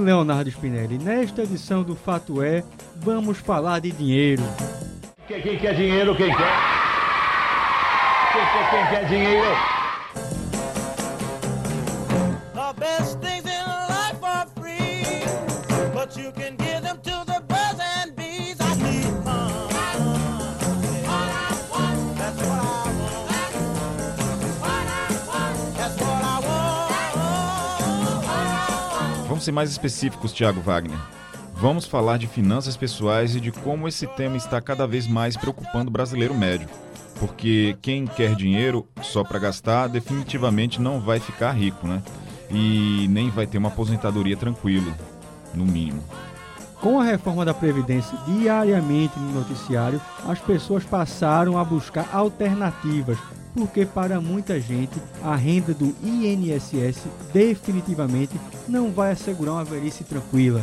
Leonardo Spinelli, nesta edição do Fato É, vamos falar de dinheiro. Quem quer dinheiro? Quem quer? Quem quer, quem quer dinheiro? Ser mais específicos, Thiago Wagner. Vamos falar de finanças pessoais e de como esse tema está cada vez mais preocupando o brasileiro médio. Porque quem quer dinheiro só para gastar definitivamente não vai ficar rico, né? E nem vai ter uma aposentadoria tranquila, no mínimo. Com a reforma da Previdência diariamente no noticiário, as pessoas passaram a buscar alternativas, porque para muita gente a renda do INSS definitivamente não vai assegurar uma velhice tranquila.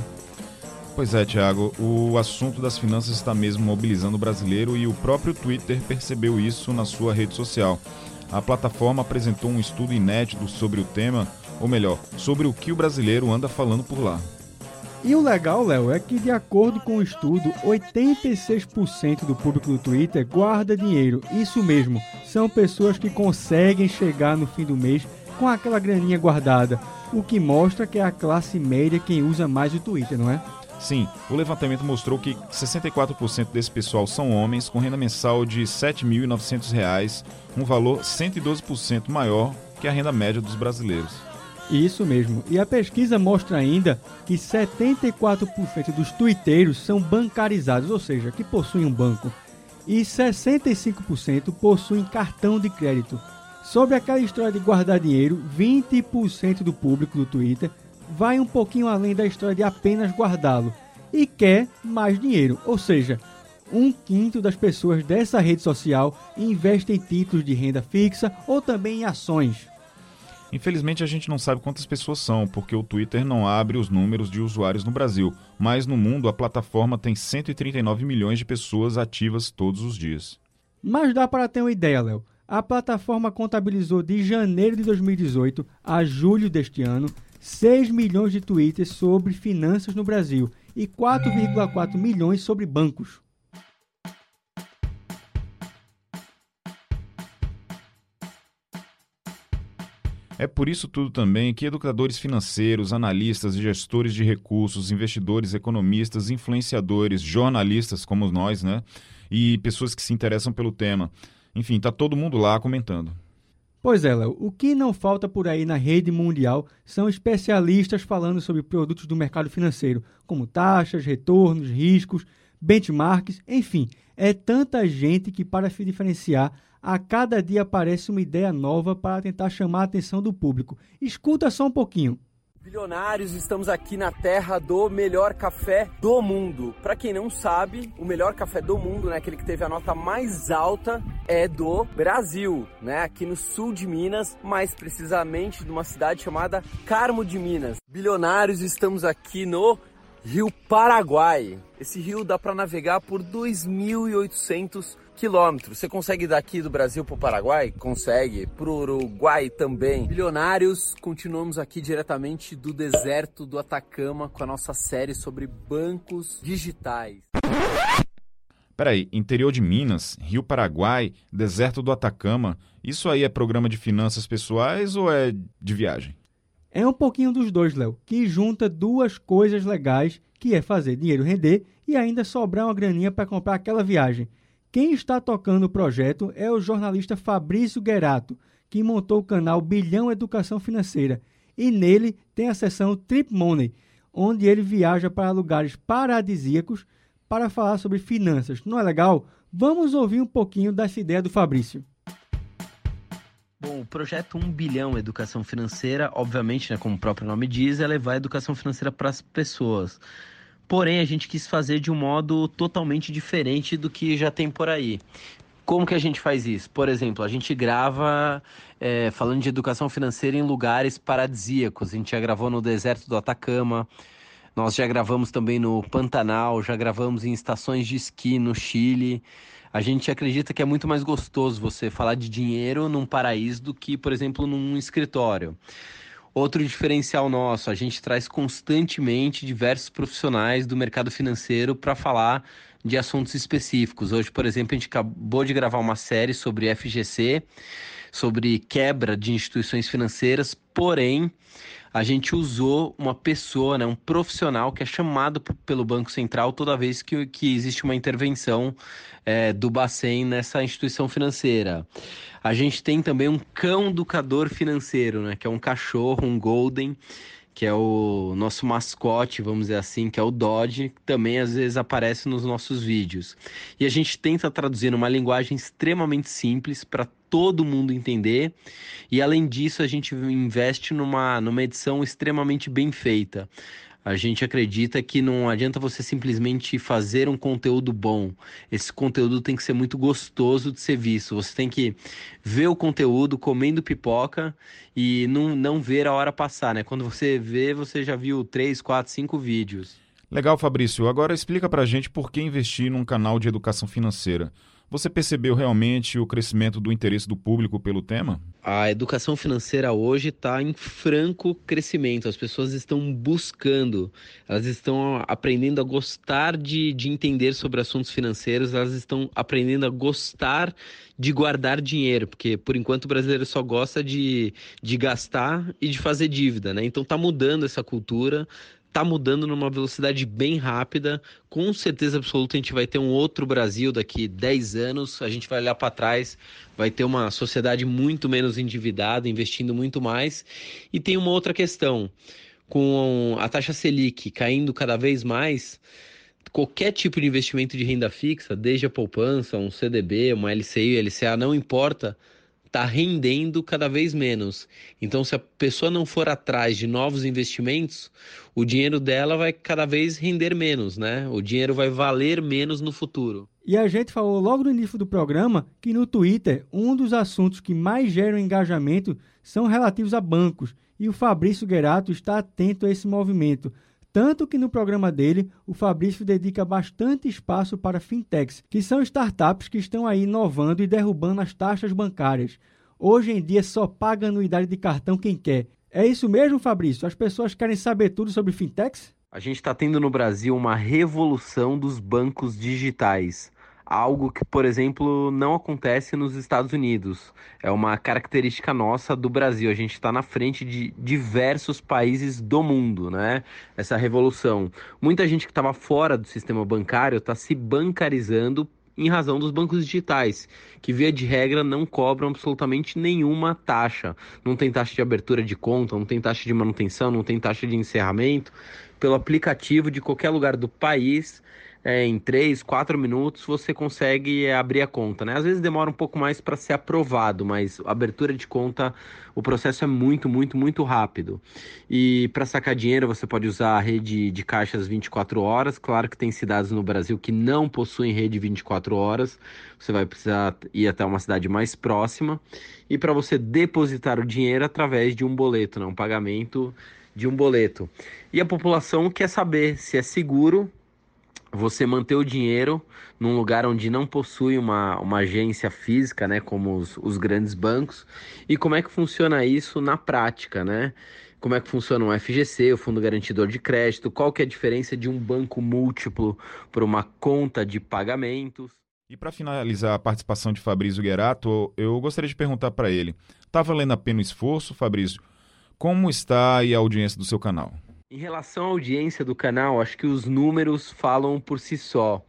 Pois é, Thiago, o assunto das finanças está mesmo mobilizando o brasileiro e o próprio Twitter percebeu isso na sua rede social. A plataforma apresentou um estudo inédito sobre o tema, ou melhor, sobre o que o brasileiro anda falando por lá. E o legal, Léo, é que de acordo com o estudo, 86% do público do Twitter guarda dinheiro. Isso mesmo, são pessoas que conseguem chegar no fim do mês com aquela graninha guardada, o que mostra que é a classe média quem usa mais o Twitter, não é? Sim, o levantamento mostrou que 64% desse pessoal são homens com renda mensal de R$ 7.900, um valor 112% maior que a renda média dos brasileiros. Isso mesmo. E a pesquisa mostra ainda que 74% dos twitteiros são bancarizados, ou seja, que possuem um banco, e 65% possuem cartão de crédito. Sobre aquela história de guardar dinheiro, 20% do público do Twitter vai um pouquinho além da história de apenas guardá-lo e quer mais dinheiro, ou seja, um quinto das pessoas dessa rede social investe em títulos de renda fixa ou também em ações. Infelizmente a gente não sabe quantas pessoas são, porque o Twitter não abre os números de usuários no Brasil, mas no mundo a plataforma tem 139 milhões de pessoas ativas todos os dias. Mas dá para ter uma ideia, Léo. A plataforma contabilizou de janeiro de 2018 a julho deste ano 6 milhões de tweets sobre finanças no Brasil e 4,4 milhões sobre bancos. É por isso tudo também que educadores financeiros, analistas gestores de recursos, investidores, economistas, influenciadores, jornalistas como nós, né? E pessoas que se interessam pelo tema. Enfim, tá todo mundo lá comentando. Pois é, Léo, o que não falta por aí na rede mundial são especialistas falando sobre produtos do mercado financeiro, como taxas, retornos, riscos, benchmarks, enfim, é tanta gente que para se diferenciar, a cada dia aparece uma ideia nova para tentar chamar a atenção do público. Escuta só um pouquinho. Bilionários, estamos aqui na terra do melhor café do mundo. Para quem não sabe, o melhor café do mundo, né, aquele que teve a nota mais alta, é do Brasil, né, aqui no sul de Minas, mais precisamente numa cidade chamada Carmo de Minas. Bilionários, estamos aqui no Rio Paraguai. Esse rio dá para navegar por 2.800 quilômetros. Você consegue daqui do Brasil para o Paraguai? Consegue. Para o Uruguai também. Bilionários, continuamos aqui diretamente do deserto do Atacama com a nossa série sobre bancos digitais. Peraí, interior de Minas, Rio Paraguai, deserto do Atacama, isso aí é programa de finanças pessoais ou é de viagem? É um pouquinho dos dois, Léo, que junta duas coisas legais, que é fazer dinheiro render e ainda sobrar uma graninha para comprar aquela viagem. Quem está tocando o projeto é o jornalista Fabrício Guerato, que montou o canal Bilhão Educação Financeira. E nele tem a seção Trip Money, onde ele viaja para lugares paradisíacos para falar sobre finanças. Não é legal? Vamos ouvir um pouquinho dessa ideia do Fabrício. Bom, o projeto 1 bilhão educação financeira, obviamente, né, como o próprio nome diz, é levar a educação financeira para as pessoas. Porém, a gente quis fazer de um modo totalmente diferente do que já tem por aí. Como que a gente faz isso? Por exemplo, a gente grava é, falando de educação financeira em lugares paradisíacos. A gente já gravou no deserto do Atacama, nós já gravamos também no Pantanal, já gravamos em estações de esqui no Chile. A gente acredita que é muito mais gostoso você falar de dinheiro num paraíso do que, por exemplo, num escritório. Outro diferencial nosso, a gente traz constantemente diversos profissionais do mercado financeiro para falar de assuntos específicos. Hoje, por exemplo, a gente acabou de gravar uma série sobre FGC, sobre quebra de instituições financeiras, porém a gente usou uma pessoa, né, um profissional que é chamado pelo Banco Central toda vez que, que existe uma intervenção é, do Bacen nessa instituição financeira. A gente tem também um cão educador financeiro, né, que é um cachorro, um golden, que é o nosso mascote, vamos dizer assim, que é o Dodge, que também às vezes aparece nos nossos vídeos. E a gente tenta traduzir numa linguagem extremamente simples para todo mundo entender. E além disso, a gente investe numa, numa edição extremamente bem feita. A gente acredita que não adianta você simplesmente fazer um conteúdo bom. Esse conteúdo tem que ser muito gostoso de ser visto. Você tem que ver o conteúdo comendo pipoca e não, não ver a hora passar, né? Quando você vê, você já viu três, quatro, cinco vídeos. Legal, Fabrício. Agora explica pra gente por que investir num canal de educação financeira. Você percebeu realmente o crescimento do interesse do público pelo tema? A educação financeira hoje está em franco crescimento. As pessoas estão buscando, elas estão aprendendo a gostar de, de entender sobre assuntos financeiros, elas estão aprendendo a gostar de guardar dinheiro, porque por enquanto o brasileiro só gosta de, de gastar e de fazer dívida, né? Então está mudando essa cultura está mudando numa velocidade bem rápida. Com certeza absoluta a gente vai ter um outro Brasil daqui 10 anos. A gente vai olhar para trás, vai ter uma sociedade muito menos endividada, investindo muito mais. E tem uma outra questão. Com a taxa Selic caindo cada vez mais, qualquer tipo de investimento de renda fixa, desde a poupança, um CDB, uma LCI, LCA, não importa, está rendendo cada vez menos. Então, se a pessoa não for atrás de novos investimentos, o dinheiro dela vai cada vez render menos, né? O dinheiro vai valer menos no futuro. E a gente falou logo no início do programa que no Twitter, um dos assuntos que mais geram engajamento são relativos a bancos. E o Fabrício Guerato está atento a esse movimento. Tanto que no programa dele, o Fabrício dedica bastante espaço para fintechs, que são startups que estão aí inovando e derrubando as taxas bancárias. Hoje em dia só paga anuidade de cartão quem quer. É isso mesmo, Fabrício? As pessoas querem saber tudo sobre fintechs? A gente está tendo no Brasil uma revolução dos bancos digitais algo que, por exemplo, não acontece nos Estados Unidos. É uma característica nossa do Brasil. A gente está na frente de diversos países do mundo, né? Essa revolução. Muita gente que estava fora do sistema bancário está se bancarizando em razão dos bancos digitais, que via de regra não cobram absolutamente nenhuma taxa. Não tem taxa de abertura de conta, não tem taxa de manutenção, não tem taxa de encerramento. Pelo aplicativo de qualquer lugar do país, é, em 3, 4 minutos você consegue abrir a conta, né? Às vezes demora um pouco mais para ser aprovado, mas abertura de conta, o processo é muito, muito, muito rápido. E para sacar dinheiro você pode usar a rede de caixas 24 horas. Claro que tem cidades no Brasil que não possuem rede 24 horas. Você vai precisar ir até uma cidade mais próxima. E para você depositar o dinheiro através de um boleto, né? um pagamento de um boleto. E a população quer saber se é seguro você manter o dinheiro num lugar onde não possui uma, uma agência física, né, como os, os grandes bancos, e como é que funciona isso na prática, né? Como é que funciona o FGC, o Fundo Garantidor de Crédito, qual que é a diferença de um banco múltiplo para uma conta de pagamentos. E para finalizar a participação de Fabrício Guerato, eu gostaria de perguntar para ele: está valendo a pena o esforço, Fabrício? Como está a audiência do seu canal? Em relação à audiência do canal, acho que os números falam por si só.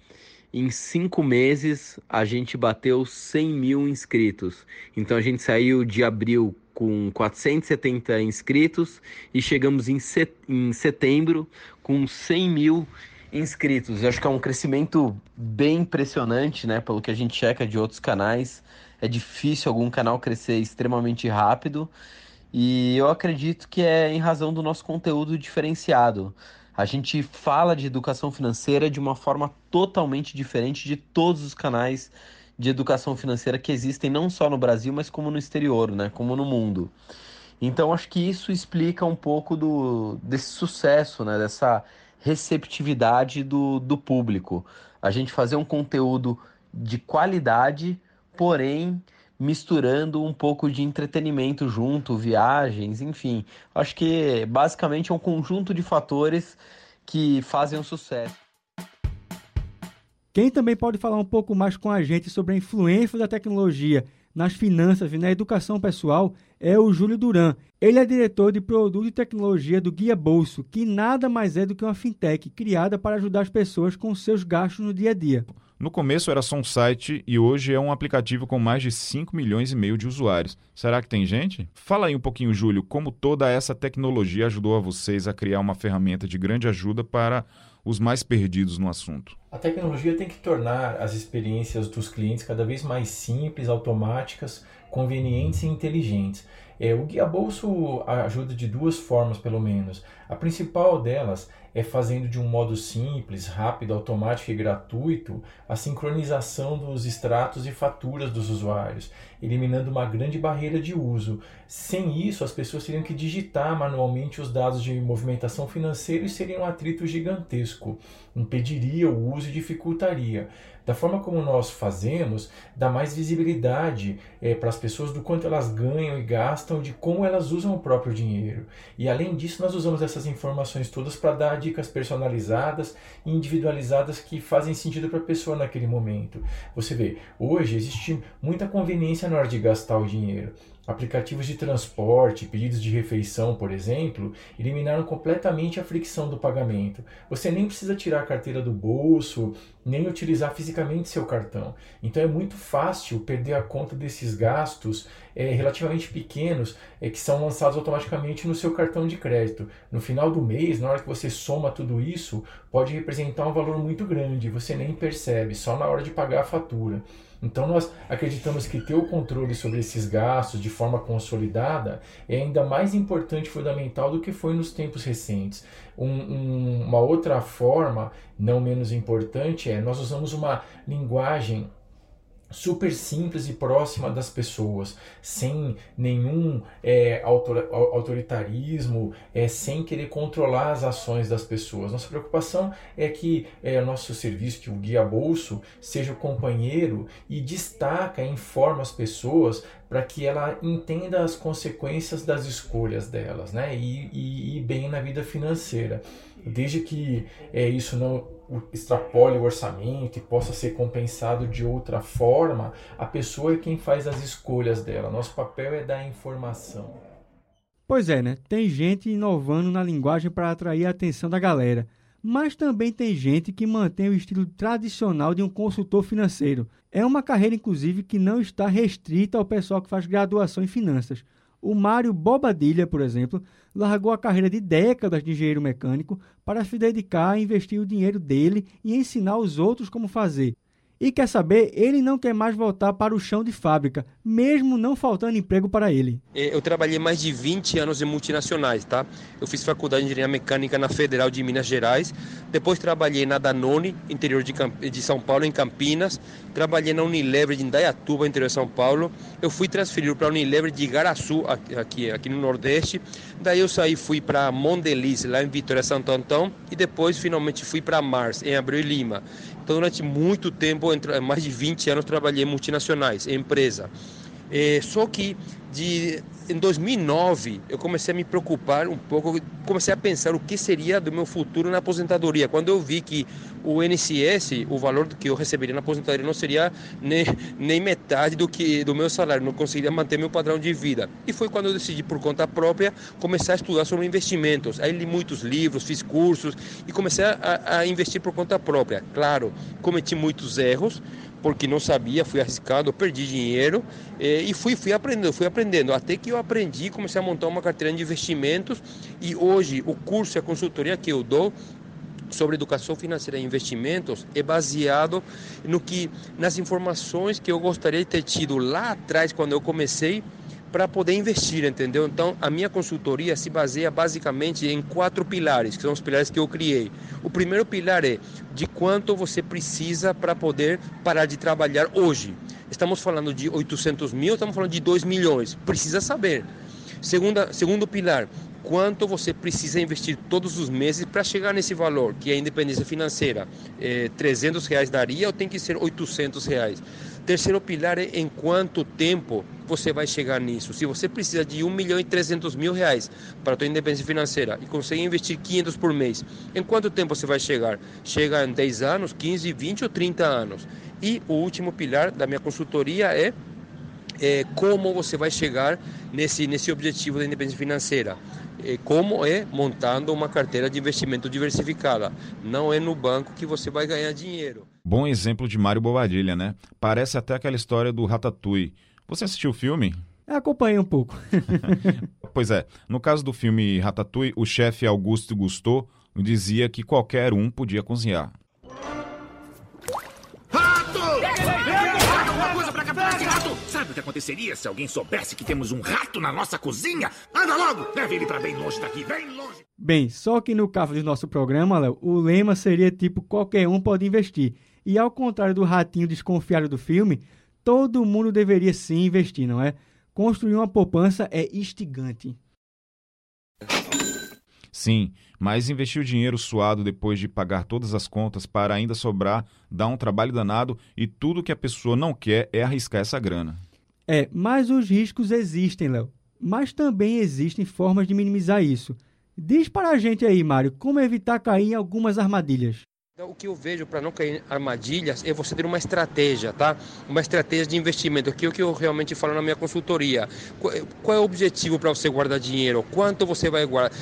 Em cinco meses, a gente bateu 100 mil inscritos. Então, a gente saiu de abril com 470 inscritos e chegamos em, set... em setembro com 100 mil inscritos. Eu acho que é um crescimento bem impressionante, né? Pelo que a gente checa de outros canais. É difícil algum canal crescer extremamente rápido. E eu acredito que é em razão do nosso conteúdo diferenciado. A gente fala de educação financeira de uma forma totalmente diferente de todos os canais de educação financeira que existem não só no Brasil, mas como no exterior, né? Como no mundo. Então acho que isso explica um pouco do, desse sucesso, né? Dessa receptividade do, do público. A gente fazer um conteúdo de qualidade, porém misturando um pouco de entretenimento junto, viagens, enfim. Acho que basicamente é um conjunto de fatores que fazem um sucesso. Quem também pode falar um pouco mais com a gente sobre a influência da tecnologia nas finanças e na educação pessoal é o Júlio Duran. Ele é diretor de produto e tecnologia do Guia Bolso, que nada mais é do que uma fintech criada para ajudar as pessoas com seus gastos no dia a dia. No começo era só um site e hoje é um aplicativo com mais de 5 milhões e meio de usuários. Será que tem gente? Fala aí um pouquinho, Júlio, como toda essa tecnologia ajudou a vocês a criar uma ferramenta de grande ajuda para os mais perdidos no assunto? A tecnologia tem que tornar as experiências dos clientes cada vez mais simples, automáticas, convenientes e inteligentes. É, o Guia Bolso ajuda de duas formas, pelo menos. A principal delas é fazendo de um modo simples, rápido, automático e gratuito a sincronização dos extratos e faturas dos usuários, eliminando uma grande barreira de uso. Sem isso, as pessoas teriam que digitar manualmente os dados de movimentação financeira e seria um atrito gigantesco. Impediria o uso e dificultaria. Da forma como nós fazemos, dá mais visibilidade é, para as pessoas do quanto elas ganham e gastam, de como elas usam o próprio dinheiro. E além disso, nós usamos essas informações todas para dar dicas personalizadas e individualizadas que fazem sentido para a pessoa naquele momento. Você vê, hoje existe muita conveniência na hora de gastar o dinheiro. Aplicativos de transporte, pedidos de refeição, por exemplo, eliminaram completamente a fricção do pagamento. Você nem precisa tirar a carteira do bolso, nem utilizar fisicamente seu cartão. Então é muito fácil perder a conta desses gastos é, relativamente pequenos é, que são lançados automaticamente no seu cartão de crédito. No final do mês, na hora que você soma tudo isso, pode representar um valor muito grande, você nem percebe, só na hora de pagar a fatura. Então nós acreditamos que ter o controle sobre esses gastos de forma consolidada é ainda mais importante e fundamental do que foi nos tempos recentes. Um, um, uma outra forma, não menos importante, é nós usamos uma linguagem super simples e próxima das pessoas, sem nenhum é, autor, autoritarismo, é, sem querer controlar as ações das pessoas. Nossa preocupação é que é, o nosso serviço, que o Guia Bolso, seja o companheiro e destaca, informa as pessoas para que ela entenda as consequências das escolhas delas, né? E, e, e bem na vida financeira. Desde que é, isso não extrapole o orçamento e possa ser compensado de outra forma, a pessoa é quem faz as escolhas dela. Nosso papel é dar informação. Pois é, né? Tem gente inovando na linguagem para atrair a atenção da galera. Mas também tem gente que mantém o estilo tradicional de um consultor financeiro. É uma carreira, inclusive, que não está restrita ao pessoal que faz graduação em finanças. O Mário Bobadilha, por exemplo, largou a carreira de décadas de engenheiro mecânico para se dedicar a investir o dinheiro dele e ensinar os outros como fazer. E quer saber, ele não quer mais voltar para o chão de fábrica, mesmo não faltando emprego para ele. É, eu trabalhei mais de 20 anos em multinacionais, tá? Eu fiz faculdade de engenharia mecânica na Federal de Minas Gerais, depois trabalhei na Danone, interior de, de São Paulo, em Campinas, trabalhei na Unilever de Indaiatuba, interior de São Paulo. Eu fui transferido para a Unilever de Igaraçu, aqui, aqui no Nordeste. Daí eu saí, fui para Mondeliz, lá em Vitória Santo Antão, e depois finalmente fui para Mars, em Abreu e Lima. Então, durante muito tempo, mais de 20 anos, trabalhei em multinacionais, em empresa. É, só que de, em 2009 eu comecei a me preocupar um pouco, comecei a pensar o que seria do meu futuro na aposentadoria. Quando eu vi que o NCS, o valor que eu receberia na aposentadoria não seria nem, nem metade do que do meu salário, não conseguiria manter meu padrão de vida. E foi quando eu decidi por conta própria começar a estudar sobre investimentos. Aí li muitos livros, fiz cursos e comecei a, a investir por conta própria. Claro, cometi muitos erros, porque não sabia, fui arriscado, perdi dinheiro eh, e fui, fui aprendendo, fui aprendendo. Até que eu aprendi, comecei a montar uma carteira de investimentos e hoje o curso e a consultoria que eu dou sobre educação financeira e investimentos é baseado no que nas informações que eu gostaria de ter tido lá atrás quando eu comecei para poder investir, entendeu? Então, a minha consultoria se baseia basicamente em quatro pilares, que são os pilares que eu criei. O primeiro pilar é de quanto você precisa para poder parar de trabalhar hoje. Estamos falando de 800 mil, estamos falando de 2 milhões. Precisa saber. Segunda, segundo pilar, quanto você precisa investir todos os meses para chegar nesse valor, que é a independência financeira. É, 300 reais daria ou tem que ser 800 reais? Terceiro pilar é em quanto tempo você vai chegar nisso. Se você precisa de 1 milhão e 300 mil reais para a sua independência financeira e consegue investir 500 por mês, em quanto tempo você vai chegar? Chega em 10 anos, 15, 20 ou 30 anos. E o último pilar da minha consultoria é, é como você vai chegar nesse, nesse objetivo da independência financeira. É, como é montando uma carteira de investimento diversificada. Não é no banco que você vai ganhar dinheiro. Bom exemplo de Mário Bobadilha, né? Parece até aquela história do Ratatouille. Você assistiu o filme? Eu acompanhei um pouco. pois é, no caso do filme Ratatouille, o chefe Augusto Gusteau dizia que qualquer um podia cozinhar. Que aconteceria se alguém soubesse que temos um rato na nossa cozinha? Anda logo! Leve ele para bem longe daqui, bem longe! Bem, só que no caso do nosso programa, Léo, o lema seria tipo qualquer um pode investir. E ao contrário do ratinho desconfiado do filme, todo mundo deveria sim investir, não é? Construir uma poupança é instigante. Sim, mas investir o dinheiro suado depois de pagar todas as contas para ainda sobrar dá um trabalho danado e tudo que a pessoa não quer é arriscar essa grana. É, mas os riscos existem, Léo. Mas também existem formas de minimizar isso. Diz para a gente aí, Mário, como evitar cair em algumas armadilhas. Então, o que eu vejo para não cair armadilhas é você ter uma estratégia, tá? Uma estratégia de investimento, que é o que eu realmente falo na minha consultoria. Qual é o objetivo para você guardar dinheiro? Quanto você vai guardar?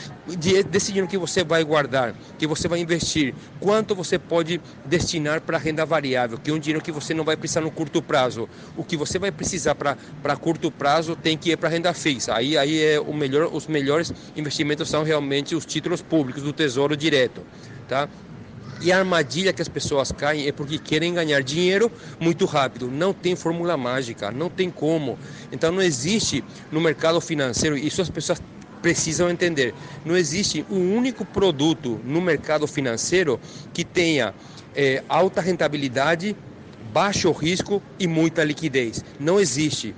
Decidindo que você vai guardar, que você vai investir, quanto você pode destinar para renda variável, que é um dinheiro que você não vai precisar no curto prazo. O que você vai precisar para curto prazo tem que ir para renda fixa. Aí, aí é o melhor, os melhores investimentos são realmente os títulos públicos do Tesouro Direto, tá? E a armadilha que as pessoas caem é porque querem ganhar dinheiro muito rápido. Não tem fórmula mágica, não tem como. Então não existe no mercado financeiro, isso as pessoas precisam entender. Não existe um único produto no mercado financeiro que tenha é, alta rentabilidade, baixo risco e muita liquidez. Não existe.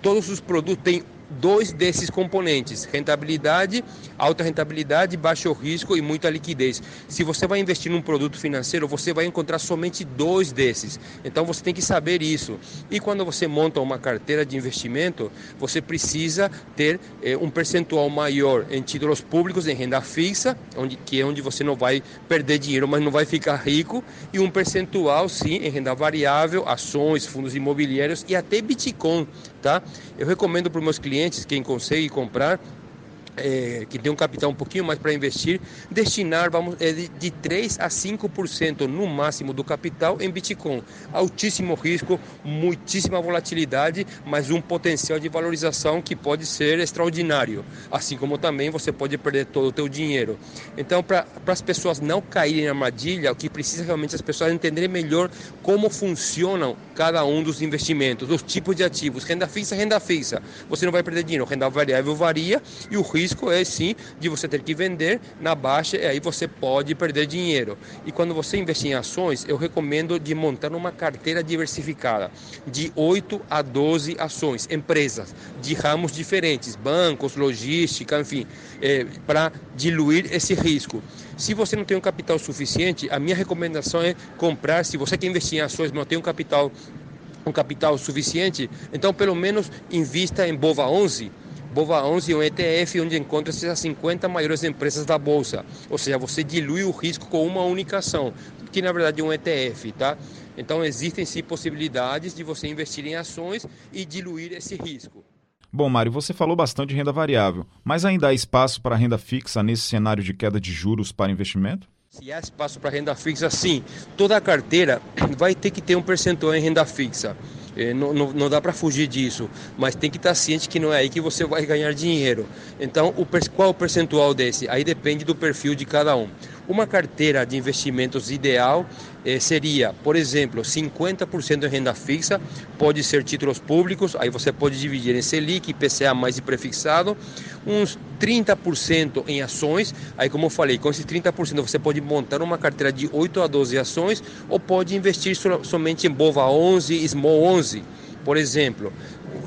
Todos os produtos têm dois desses componentes: rentabilidade, alta rentabilidade, baixo risco e muita liquidez. Se você vai investir num produto financeiro, você vai encontrar somente dois desses. Então você tem que saber isso. E quando você monta uma carteira de investimento, você precisa ter eh, um percentual maior em títulos públicos, em renda fixa, onde, que é onde você não vai perder dinheiro, mas não vai ficar rico, e um percentual sim em renda variável, ações, fundos imobiliários e até Bitcoin, tá? Eu recomendo para os meus clientes quem consegue comprar, é, que tem um capital um pouquinho mais para investir, destinar vamos, é, de, de 3 a 5% no máximo do capital em Bitcoin. Altíssimo risco, muitíssima volatilidade, mas um potencial de valorização que pode ser extraordinário. Assim como também você pode perder todo o teu dinheiro. Então, para as pessoas não caírem na armadilha, o que precisa realmente as pessoas entenderem melhor como funcionam cada um dos investimentos, os tipos de ativos. Renda fixa, renda fixa. Você não vai perder dinheiro. Renda variável varia e o risco risco é sim de você ter que vender na baixa e aí você pode perder dinheiro. E quando você investe em ações, eu recomendo de montar uma carteira diversificada de 8 a 12 ações, empresas de ramos diferentes, bancos, logística, enfim, é, para diluir esse risco. Se você não tem um capital suficiente, a minha recomendação é comprar, se você quer investir em ações, não tem um capital um capital suficiente, então pelo menos invista em Bova 11, Bova 11 é um ETF onde encontra-se as 50 maiores empresas da bolsa. Ou seja, você dilui o risco com uma única ação, que na verdade é um ETF, tá? Então existem sim possibilidades de você investir em ações e diluir esse risco. Bom, Mário, você falou bastante de renda variável, mas ainda há espaço para renda fixa nesse cenário de queda de juros para investimento? Se há espaço para renda fixa, sim. Toda a carteira vai ter que ter um percentual em renda fixa. É, não, não, não dá para fugir disso, mas tem que estar tá ciente que não é aí que você vai ganhar dinheiro. Então, o, qual o percentual desse? Aí depende do perfil de cada um. Uma carteira de investimentos ideal eh, seria, por exemplo, 50% em renda fixa, pode ser títulos públicos, aí você pode dividir em Selic, IPCA mais e prefixado, uns 30% em ações, aí como eu falei, com esses 30% você pode montar uma carteira de 8 a 12 ações ou pode investir somente em Bova 11, Small 11, por exemplo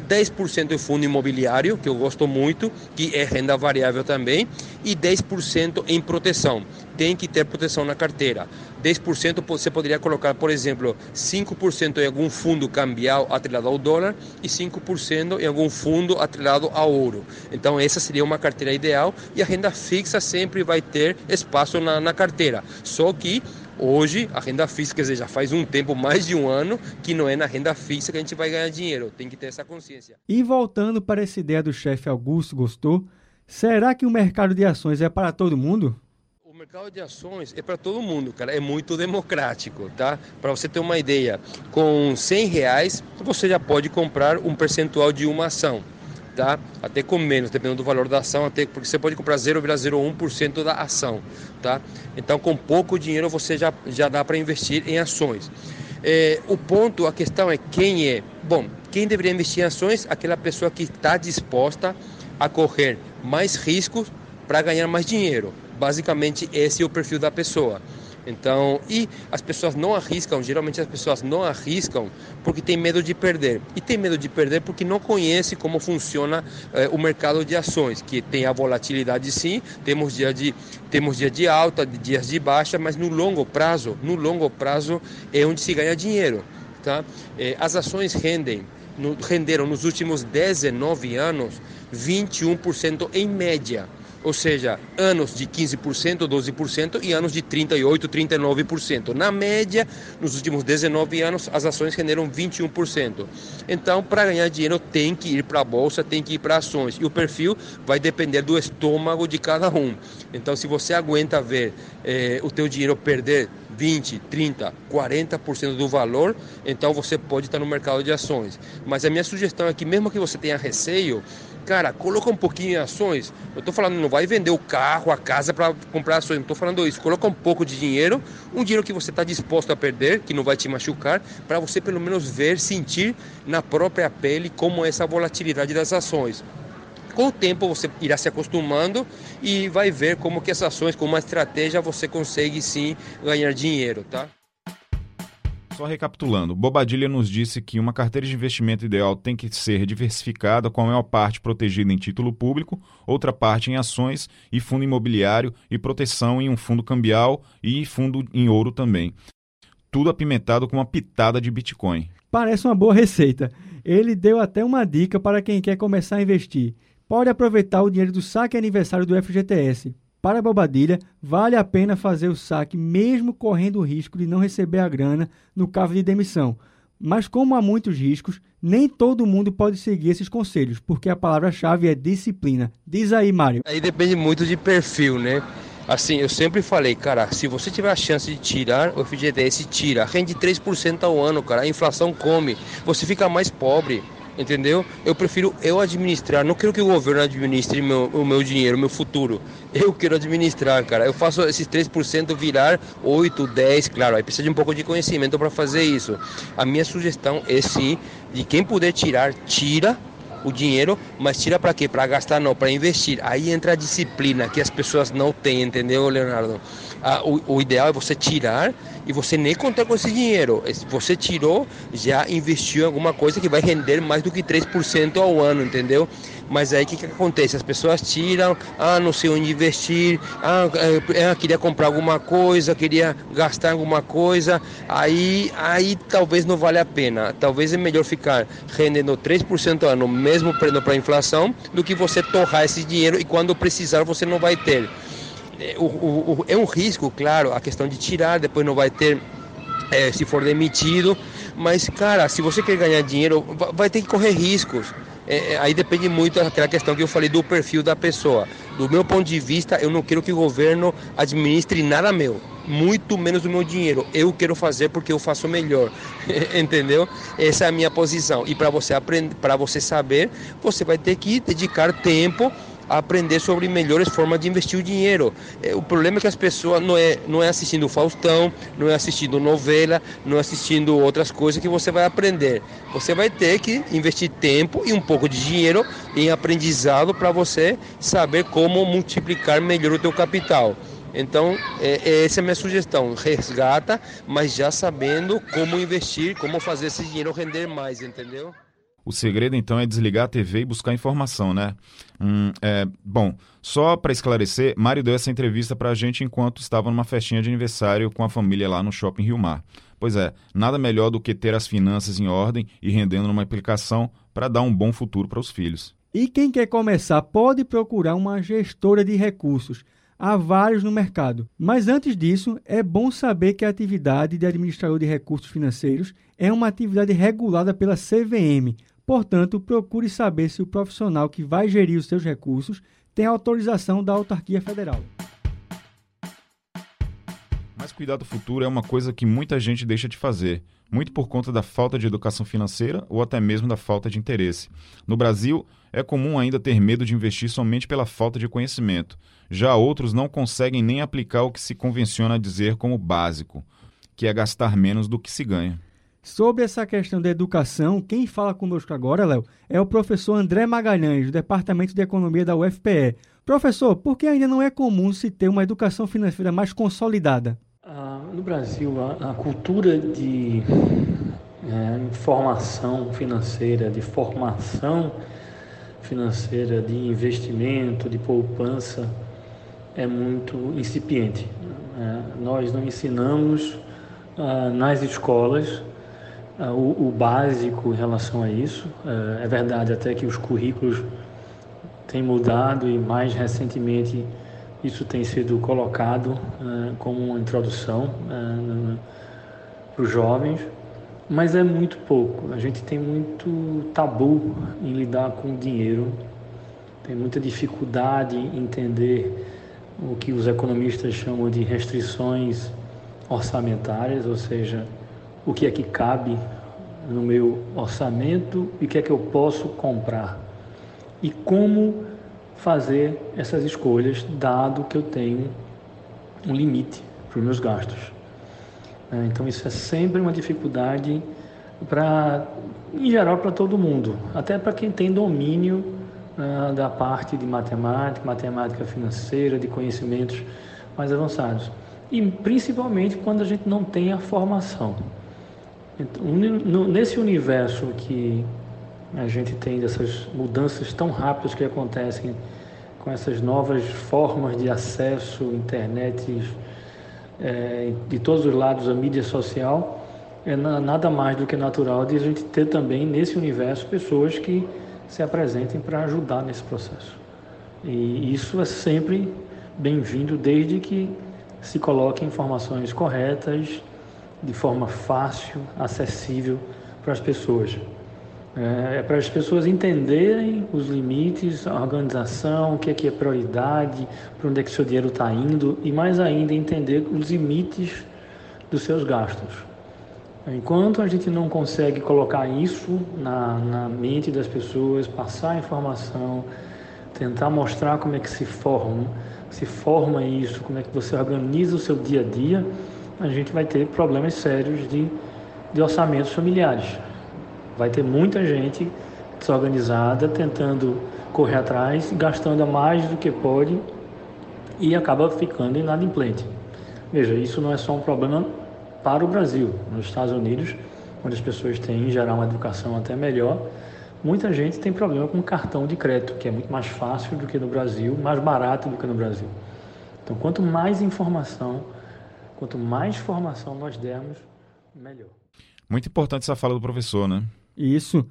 10% em fundo imobiliário, que eu gosto muito, que é renda variável também, e 10% em proteção. Tem que ter proteção na carteira. 10% você poderia colocar, por exemplo, 5% em algum fundo cambial atrelado ao dólar e 5% em algum fundo atrelado ao ouro. Então, essa seria uma carteira ideal e a renda fixa sempre vai ter espaço na, na carteira. Só que Hoje, a renda fixa, quer dizer, já faz um tempo, mais de um ano, que não é na renda fixa que a gente vai ganhar dinheiro. Tem que ter essa consciência. E voltando para essa ideia do chefe Augusto Gostou, será que o mercado de ações é para todo mundo? O mercado de ações é para todo mundo, cara. É muito democrático, tá? Para você ter uma ideia, com 100 reais você já pode comprar um percentual de uma ação tá? Até com menos, dependendo do valor da ação, até porque você pode comprar 0,01% da ação, tá? Então, com pouco dinheiro você já, já dá para investir em ações. É, o ponto, a questão é quem é. Bom, quem deveria investir em ações? Aquela pessoa que está disposta a correr mais riscos para ganhar mais dinheiro. Basicamente, esse é o perfil da pessoa. Então, e as pessoas não arriscam, geralmente as pessoas não arriscam porque tem medo de perder. E tem medo de perder porque não conhece como funciona eh, o mercado de ações, que tem a volatilidade sim, temos dia de temos dia de alta, dias de baixa, mas no longo prazo, no longo prazo é onde se ganha dinheiro, tá? Eh, as ações rendem no, renderam nos últimos 19 anos 21% em média ou seja, anos de 15%, 12% e anos de 38%, 39%. Na média, nos últimos 19 anos, as ações renderam 21%. Então, para ganhar dinheiro, tem que ir para a bolsa, tem que ir para ações. E o perfil vai depender do estômago de cada um. Então, se você aguenta ver eh, o teu dinheiro perder 20, 30, 40% do valor, então você pode estar no mercado de ações. Mas a minha sugestão é que mesmo que você tenha receio, cara, coloca um pouquinho em ações. Eu estou falando, não vai vender o carro, a casa para comprar ações, não estou falando isso. Coloca um pouco de dinheiro, um dinheiro que você está disposto a perder, que não vai te machucar, para você pelo menos ver, sentir na própria pele como é essa volatilidade das ações. Com o tempo você irá se acostumando e vai ver como que essas ações, com uma estratégia, você consegue sim ganhar dinheiro, tá? Só recapitulando, Bobadilha nos disse que uma carteira de investimento ideal tem que ser diversificada, com a maior parte protegida em título público, outra parte em ações e fundo imobiliário e proteção em um fundo cambial e fundo em ouro também. Tudo apimentado com uma pitada de Bitcoin. Parece uma boa receita. Ele deu até uma dica para quem quer começar a investir. Pode aproveitar o dinheiro do saque aniversário do FGTS. Para Bobadilha, vale a pena fazer o saque mesmo correndo o risco de não receber a grana no caso de demissão. Mas como há muitos riscos, nem todo mundo pode seguir esses conselhos, porque a palavra-chave é disciplina. Diz aí, Mário. Aí depende muito de perfil, né? Assim, eu sempre falei, cara, se você tiver a chance de tirar o FGTS, tira. Rende 3% ao ano, cara. A inflação come. Você fica mais pobre entendeu? Eu prefiro eu administrar, não quero que o governo administre meu, o meu dinheiro, o meu futuro. Eu quero administrar, cara. Eu faço esses 3% virar 8, 10, claro, aí precisa de um pouco de conhecimento para fazer isso. A minha sugestão é sim, de quem puder tirar, tira o dinheiro, mas tira para quê? Para gastar não, para investir. Aí entra a disciplina que as pessoas não têm, entendeu, Leonardo? Ah, o, o, ideal é você tirar e você nem contar com esse dinheiro. Você tirou, já investiu em alguma coisa que vai render mais do que 3% ao ano, entendeu? Mas aí o que, que acontece? As pessoas tiram, ah, não sei onde investir, ah, é, queria comprar alguma coisa, queria gastar alguma coisa, aí, aí talvez não vale a pena. Talvez é melhor ficar rendendo 3% ao ano, mesmo prendo para a inflação, do que você torrar esse dinheiro e quando precisar você não vai ter. O, o, é um risco, claro, a questão de tirar, depois não vai ter é, se for demitido. Mas, cara, se você quer ganhar dinheiro, vai ter que correr riscos. É, é, aí depende muito daquela questão que eu falei do perfil da pessoa. Do meu ponto de vista, eu não quero que o governo administre nada meu, muito menos do meu dinheiro. Eu quero fazer porque eu faço melhor, entendeu? Essa é a minha posição. E para você aprender, para você saber, você vai ter que dedicar tempo a aprender sobre melhores formas de investir o dinheiro. É, o problema é que as pessoas não é, não é assistindo Faustão, não é assistindo novela, não é assistindo outras coisas que você vai aprender. Você vai ter que investir tempo e um pouco de dinheiro em aprendizado para você saber como multiplicar melhor o teu capital. Então, é, é, essa é a minha sugestão. Resgata, mas já sabendo como investir, como fazer esse dinheiro render mais, entendeu? O segredo, então, é desligar a TV e buscar informação, né? Hum, é, bom, só para esclarecer, Mário deu essa entrevista para a gente enquanto estava numa festinha de aniversário com a família lá no Shopping Rio Mar. Pois é, nada melhor do que ter as finanças em ordem e rendendo numa aplicação para dar um bom futuro para os filhos. E quem quer começar pode procurar uma gestora de recursos. Há vários no mercado. Mas antes disso, é bom saber que a atividade de administrador de recursos financeiros é uma atividade regulada pela CVM, Portanto, procure saber se o profissional que vai gerir os seus recursos tem autorização da autarquia federal. Mas cuidar do futuro é uma coisa que muita gente deixa de fazer, muito por conta da falta de educação financeira ou até mesmo da falta de interesse. No Brasil, é comum ainda ter medo de investir somente pela falta de conhecimento. Já outros não conseguem nem aplicar o que se convenciona a dizer como básico, que é gastar menos do que se ganha. Sobre essa questão da educação, quem fala conosco agora, Léo, é o professor André Magalhães, do Departamento de Economia da UFPE. Professor, por que ainda não é comum se ter uma educação financeira mais consolidada? Ah, no Brasil, a, a cultura de é, informação financeira, de formação financeira, de investimento, de poupança, é muito incipiente. É, nós não ensinamos ah, nas escolas o, o, básico em relação a isso. É, é verdade até que os currículos têm mudado e mais recentemente isso tem sido colocado é, como uma introdução para os jovens, mas é muito pouco. A gente tem muito tabu em lidar com o dinheiro, tem muita dificuldade em entender o que os economistas chamam de restrições orçamentárias, ou seja, o que é que cabe no meu orçamento e o que é que eu posso comprar. E como fazer essas escolhas, dado que eu tenho um limite para os meus gastos. É, então, isso é sempre uma dificuldade para, em geral, para todo mundo, até para quem tem domínio uh, da parte de matemática, matemática financeira, de conhecimentos mais avançados. E principalmente quando a gente não tem a formação. Então, nesse universo que a gente tem dessas mudanças tão rápidas que acontecem com essas novas formas de acesso, internet, é, de todos os lados, a mídia social, é nada mais do que natural de a gente ter também nesse universo pessoas que se apresentem para ajudar nesse processo. E isso é sempre bem-vindo desde que se coloquem informações corretas, de forma fácil, acessível para as pessoas. É, é para as pessoas entenderem os limites, a organização, o que é que é prioridade, para onde é que seu dinheiro está indo e mais ainda entender os limites dos seus gastos. Enquanto a gente não consegue colocar isso na, na mente das pessoas, passar a informação, tentar mostrar como é que se forma, se forma isso, como é que você organiza o seu dia a dia, a gente vai ter problemas sérios de, de orçamentos familiares. Vai ter muita gente desorganizada tentando correr atrás, gastando mais do que pode e acaba ficando inadimplente. Veja, isso não é só um problema para o Brasil. Nos Estados Unidos, onde as pessoas têm em geral uma educação até melhor, muita gente tem problema com cartão de crédito, que é muito mais fácil do que no Brasil, mais barato do que no Brasil. Então, quanto mais informação Quanto mais formação nós dermos, melhor. Muito importante essa fala do professor, né? Isso.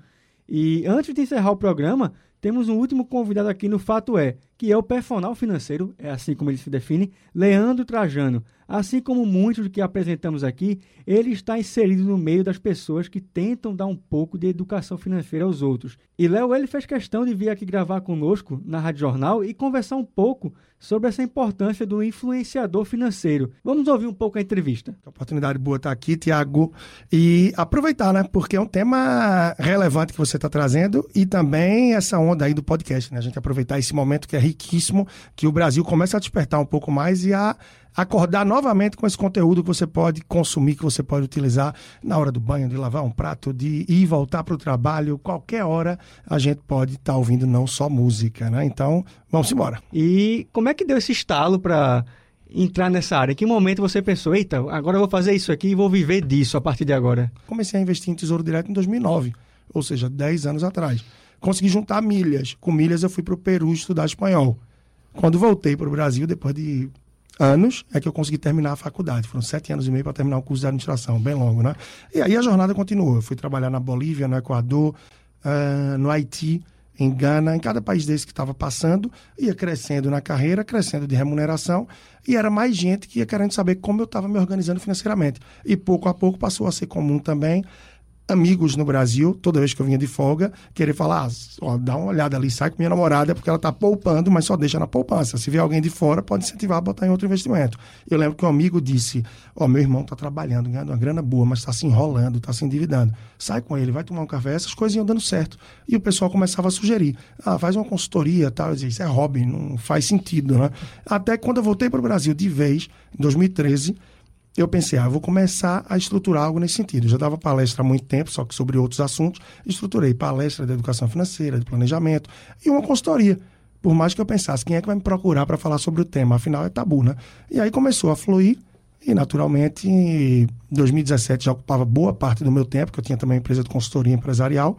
E antes de encerrar o programa, temos um último convidado aqui no Fato É, que é o personal financeiro, é assim como ele se define, Leandro Trajano. Assim como muitos que apresentamos aqui, ele está inserido no meio das pessoas que tentam dar um pouco de educação financeira aos outros. E Léo, ele fez questão de vir aqui gravar conosco na Rádio Jornal e conversar um pouco sobre essa importância do influenciador financeiro. Vamos ouvir um pouco a entrevista. Oportunidade boa estar aqui, Tiago, e aproveitar, né? Porque é um tema relevante que você está trazendo e também essa onda aí do podcast, né? A gente aproveitar esse momento que é riquíssimo, que o Brasil começa a despertar um pouco mais e a acordar novamente com esse conteúdo que você pode consumir, que você pode utilizar na hora do banho, de lavar um prato, de ir e voltar para o trabalho, qualquer hora a gente pode estar tá ouvindo não só música, né? Então, vamos embora. E como é que deu esse estalo para entrar nessa área? Em que momento você pensou, eita, agora eu vou fazer isso aqui e vou viver disso a partir de agora? Comecei a investir em Tesouro Direto em 2009 ou seja, 10 anos atrás. Consegui juntar milhas. Com milhas eu fui para o Peru estudar espanhol. Quando voltei para o Brasil, depois de anos, é que eu consegui terminar a faculdade. Foram sete anos e meio para terminar o curso de administração, bem longo, né? E aí a jornada continuou. Eu fui trabalhar na Bolívia, no Equador, uh, no Haiti, em Gana, em cada país desse que estava passando, ia crescendo na carreira, crescendo de remuneração, e era mais gente que ia querendo saber como eu estava me organizando financeiramente. E pouco a pouco passou a ser comum também amigos no Brasil, toda vez que eu vinha de folga, querer falar, ah, ó, dá uma olhada ali, sai com minha namorada, porque ela está poupando, mas só deixa na poupança. Se vier alguém de fora, pode incentivar a botar em outro investimento. Eu lembro que um amigo disse, ó, meu irmão está trabalhando, ganhando uma grana boa, mas está se enrolando, está se endividando. Sai com ele, vai tomar um café, essas coisas iam dando certo. E o pessoal começava a sugerir, ah, faz uma consultoria, tal. Eu dizia, isso é hobby, não faz sentido, né? Até quando eu voltei para o Brasil de vez, em 2013, eu pensei, ah, vou começar a estruturar algo nesse sentido. Eu já dava palestra há muito tempo, só que sobre outros assuntos. Estruturei palestra de educação financeira, de planejamento e uma consultoria. Por mais que eu pensasse, quem é que vai me procurar para falar sobre o tema? Afinal, é tabu, né? E aí começou a fluir e, naturalmente, em 2017 já ocupava boa parte do meu tempo, que eu tinha também empresa de consultoria empresarial,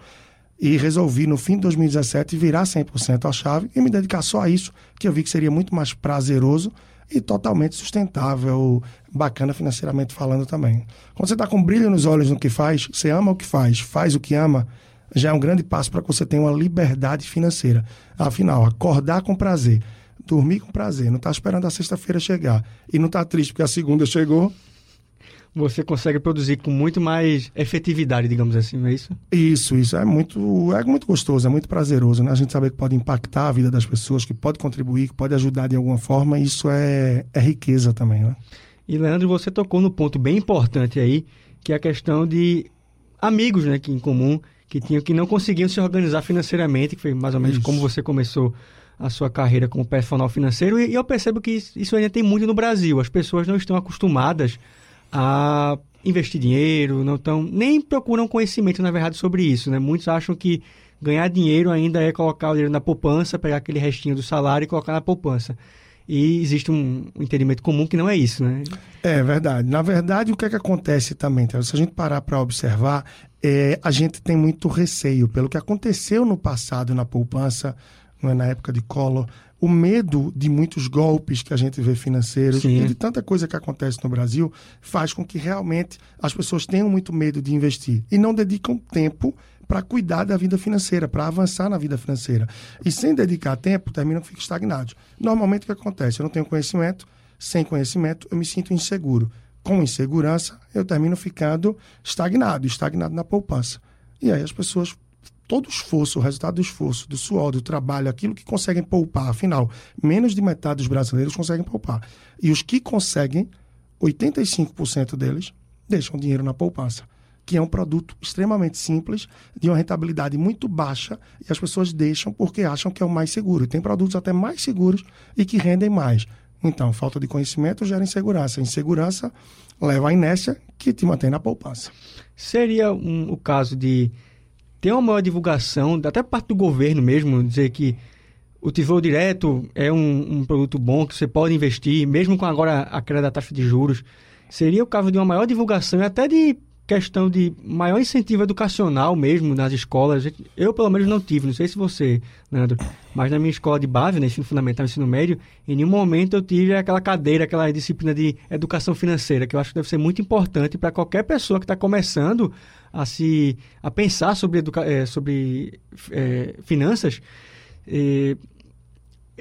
e resolvi, no fim de 2017, virar 100% a chave e me dedicar só a isso, que eu vi que seria muito mais prazeroso e totalmente sustentável, bacana financeiramente falando também. Quando você está com brilho nos olhos no que faz, você ama o que faz, faz o que ama, já é um grande passo para que você tenha uma liberdade financeira. Afinal, acordar com prazer, dormir com prazer, não está esperando a sexta-feira chegar e não está triste porque a segunda chegou, você consegue produzir com muito mais efetividade, digamos assim, não é isso? Isso, isso. É muito, é muito gostoso, é muito prazeroso, né? A gente saber que pode impactar a vida das pessoas, que pode contribuir, que pode ajudar de alguma forma, isso é, é riqueza também, né? E, Leandro, você tocou no ponto bem importante aí, que é a questão de amigos, né, que em comum, que tinham que não conseguiam se organizar financeiramente, que foi mais ou menos isso. como você começou a sua carreira como personal financeiro, e, e eu percebo que isso ainda tem muito no Brasil. As pessoas não estão acostumadas a investir dinheiro, não tão, nem procuram conhecimento, na verdade, sobre isso. Né? Muitos acham que ganhar dinheiro ainda é colocar o dinheiro na poupança, pegar aquele restinho do salário e colocar na poupança. E existe um, entendimento comum que não é isso, né? É verdade. Na verdade, o que é que acontece também, então, se a gente parar para observar, é, a gente tem muito receio pelo que aconteceu no passado na poupança, não é, na época de Collor, o medo de muitos golpes que a gente vê financeiros Sim. e de tanta coisa que acontece no Brasil faz com que realmente as pessoas tenham muito medo de investir e não dedicam tempo para cuidar da vida financeira, para avançar na vida financeira. E sem dedicar tempo, terminam que ficam estagnados. Normalmente o que acontece? Eu não tenho conhecimento, sem conhecimento eu me sinto inseguro. Com insegurança, eu termino ficando estagnado, estagnado na poupança. E aí as pessoas todo o esforço, o resultado do esforço, do suor, do trabalho, aquilo que conseguem poupar, afinal, menos de metade dos brasileiros conseguem poupar. E os que conseguem, 85% deles deixam dinheiro na poupança, que é um produto extremamente simples, de uma rentabilidade muito baixa, e as pessoas deixam porque acham que é o mais seguro. E tem produtos até mais seguros e que rendem mais. Então, falta de conhecimento gera insegurança. Insegurança leva à inércia que te mantém na poupança. Seria um, o caso de ter uma maior divulgação, até parte do governo mesmo, dizer que o Tesouro Direto é um, um, produto bom que você pode investir, mesmo com agora a queda da taxa de juros. Seria o caso de uma maior divulgação e até de questão de maior incentivo educacional mesmo nas escolas. Eu, pelo menos, não tive, não sei se você, Leandro, mas na minha escola de base, né, ensino fundamental, ensino médio, em nenhum momento eu tive aquela cadeira, aquela disciplina de educação financeira, que eu acho que deve ser muito importante para qualquer pessoa que está começando a se a pensar sobre, educa é, sobre é, finanças. E,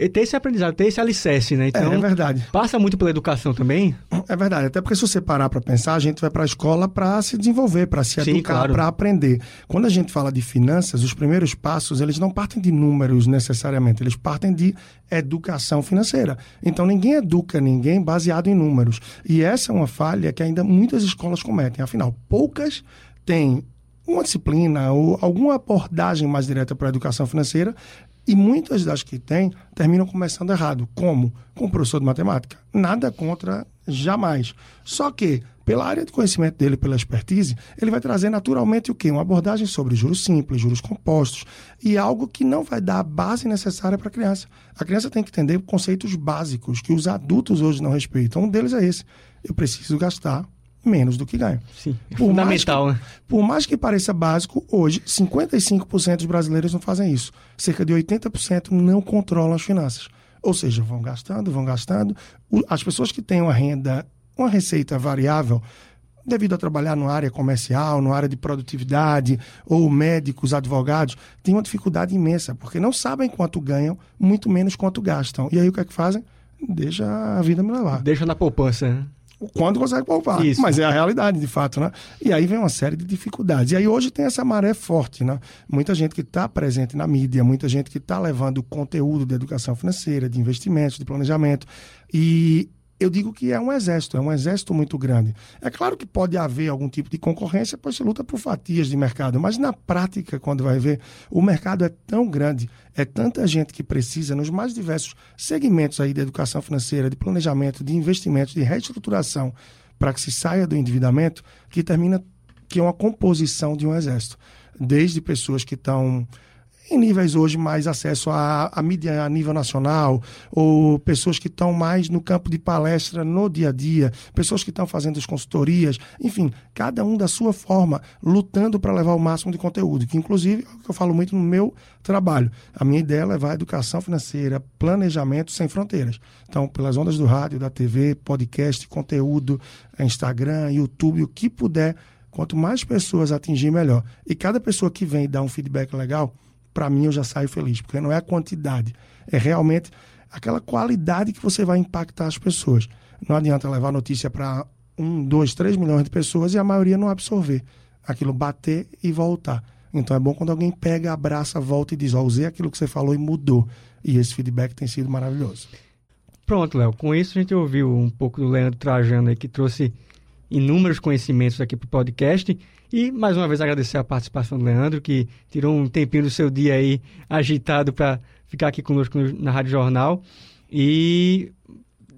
ter esse aprendizado, ter esse alicerce, né? Então, é, é, verdade. Passa muito pela educação também? É verdade. Até porque se você parar para pensar, a gente vai para a escola para se desenvolver, para se Sim, educar, claro. para aprender. Quando a gente fala de finanças, os primeiros passos, eles não partem de números necessariamente, eles partem de educação financeira. Então, ninguém educa ninguém baseado em números. E essa é uma falha que ainda muitas escolas cometem. Afinal, poucas têm uma disciplina ou alguma abordagem mais direta para a educação financeira e muitas das que tem terminam começando errado. Como? Com o professor de matemática. Nada contra, jamais. Só que, pela área de conhecimento dele, pela expertise, ele vai trazer naturalmente o quê? Uma abordagem sobre juros simples, juros compostos e algo que não vai dar a base necessária para a criança. A criança tem que entender conceitos básicos que os adultos hoje não respeitam. Um deles é esse. Eu preciso gastar menos do que ganham. Sim, é Por mais fundamental, né? Por mais que pareça básico, hoje 55% dos brasileiros não fazem isso. Cerca de 80% não controlam as finanças. Ou seja, vão gastando, vão gastando. As pessoas que têm uma renda, uma receita variável, devido a trabalhar numa área comercial, numa área de produtividade, ou médicos, advogados, têm uma dificuldade imensa, porque não sabem quanto ganham, muito menos quanto gastam. E aí o que é que fazem? Deixa a vida me levar Deixa na poupança, né? Quando consegue poupar. Isso. Mas é a realidade, de fato, né? E aí vem uma série de dificuldades. E aí hoje tem essa maré forte, né? Muita gente que está presente na mídia, muita gente que está levando conteúdo de educação financeira, de investimentos, de planejamento. E eu digo que é um exército, é um exército muito grande. É claro que pode haver algum tipo de concorrência, pois se luta por fatias de mercado, mas na prática, quando vai ver, o mercado é tão grande, é tanta gente que precisa nos mais diversos segmentos aí de educação financeira, de planejamento, de investimentos, de reestruturação, para que se saia do endividamento, que termina que é uma composição de um exército. Desde pessoas que estão em níveis hoje mais acesso à, à mídia a nível nacional, ou pessoas que estão mais no campo de palestra no dia a dia, pessoas que estão fazendo as consultorias, enfim, cada um da sua forma, lutando para levar o máximo de conteúdo, que inclusive é o que eu falo muito no meu trabalho. A minha ideia é levar educação financeira, planejamento sem fronteiras. Então, pelas ondas do rádio, da TV, podcast, conteúdo, Instagram, YouTube, o que puder, quanto mais pessoas atingir, melhor. E cada pessoa que vem dá um feedback legal, para mim eu já saio feliz, porque não é a quantidade, é realmente aquela qualidade que você vai impactar as pessoas. Não adianta levar notícia para um, dois, três milhões de pessoas e a maioria não absorver. Aquilo bater e voltar. Então é bom quando alguém pega, abraça, volta e diz: Ó, usei aquilo que você falou e mudou. E esse feedback tem sido maravilhoso. Pronto, Léo. Com isso a gente ouviu um pouco do Leandro Trajano aí, que trouxe inúmeros conhecimentos aqui para o podcast. E mais uma vez agradecer a participação do Leandro, que tirou um tempinho do seu dia aí agitado para ficar aqui conosco no- na Rádio Jornal. E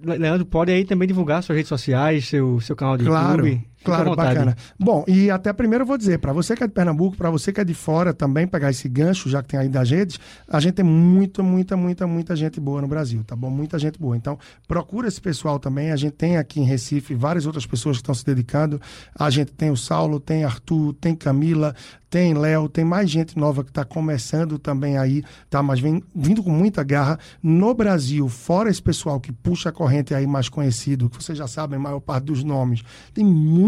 Le- Leandro, pode aí também divulgar suas redes sociais, seu, seu canal de Claro, YouTube. Claro, bacana. Bom, e até primeiro eu vou dizer, para você que é de Pernambuco, para você que é de fora também, pegar esse gancho, já que tem aí das redes, a gente tem muita, muita, muita, muita gente boa no Brasil, tá bom? Muita gente boa. Então, procura esse pessoal também. A gente tem aqui em Recife várias outras pessoas que estão se dedicando. A gente tem o Saulo, tem Arthur, tem Camila, tem Léo, tem mais gente nova que está começando também aí, tá? Mas vem vindo com muita garra. No Brasil, fora esse pessoal que puxa a corrente aí mais conhecido, que vocês já sabem a maior parte dos nomes, tem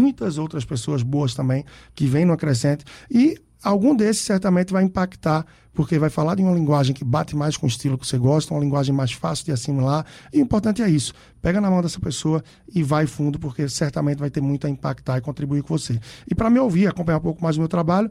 muitas outras pessoas boas também que vêm no Acrescente e algum desses certamente vai impactar, porque vai falar de uma linguagem que bate mais com o estilo que você gosta, uma linguagem mais fácil de assimilar. E o importante é isso. Pega na mão dessa pessoa e vai fundo, porque certamente vai ter muito a impactar e contribuir com você. E para me ouvir, acompanhar um pouco mais o meu trabalho,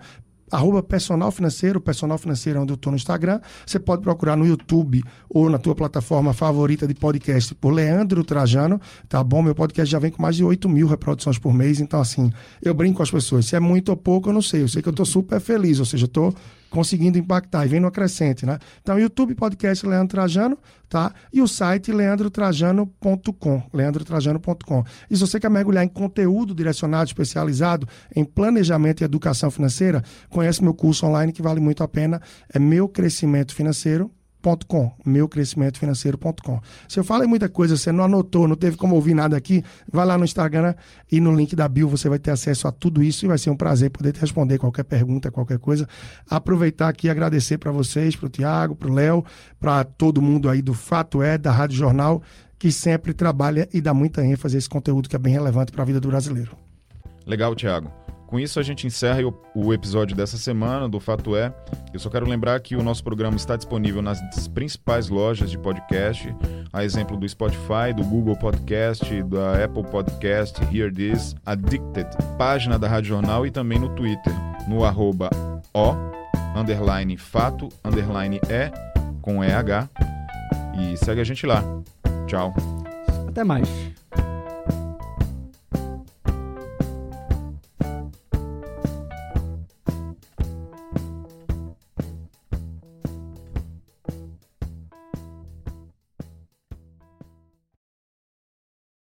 arroba personal financeiro, personal financeiro é onde eu estou no Instagram. Você pode procurar no YouTube ou na tua plataforma favorita de podcast por Leandro Trajano, tá bom? Meu podcast já vem com mais de 8 mil reproduções por mês, então assim, eu brinco com as pessoas, se é muito ou pouco, eu não sei, eu sei que eu estou super feliz, ou seja, eu estou conseguindo impactar e vem no acrescente, né? Então, YouTube Podcast Leandro Trajano, tá? E o site leandrotrajano.com, leandrotrajano.com. E se você quer mergulhar em conteúdo direcionado, especializado em planejamento e educação financeira, conhece meu curso online que vale muito a pena, é Meu Crescimento Financeiro, .com, meucrescimentofinanceiro.com. Se eu falei muita coisa, você não anotou, não teve como ouvir nada aqui, vai lá no Instagram e no link da bio você vai ter acesso a tudo isso e vai ser um prazer poder te responder qualquer pergunta, qualquer coisa. Aproveitar aqui e agradecer para vocês, para o Tiago, para o Léo, para todo mundo aí do Fato É, da Rádio Jornal, que sempre trabalha e dá muita ênfase a esse conteúdo que é bem relevante para a vida do brasileiro. Legal, Thiago. Com isso, a gente encerra o, o episódio dessa semana do Fato É. Eu só quero lembrar que o nosso programa está disponível nas principais lojas de podcast, a exemplo do Spotify, do Google Podcast, da Apple Podcast, Hear This, Addicted, página da Rádio Jornal e também no Twitter, no arroba o, underline fato, underline e, com EH. E segue a gente lá. Tchau. Até mais.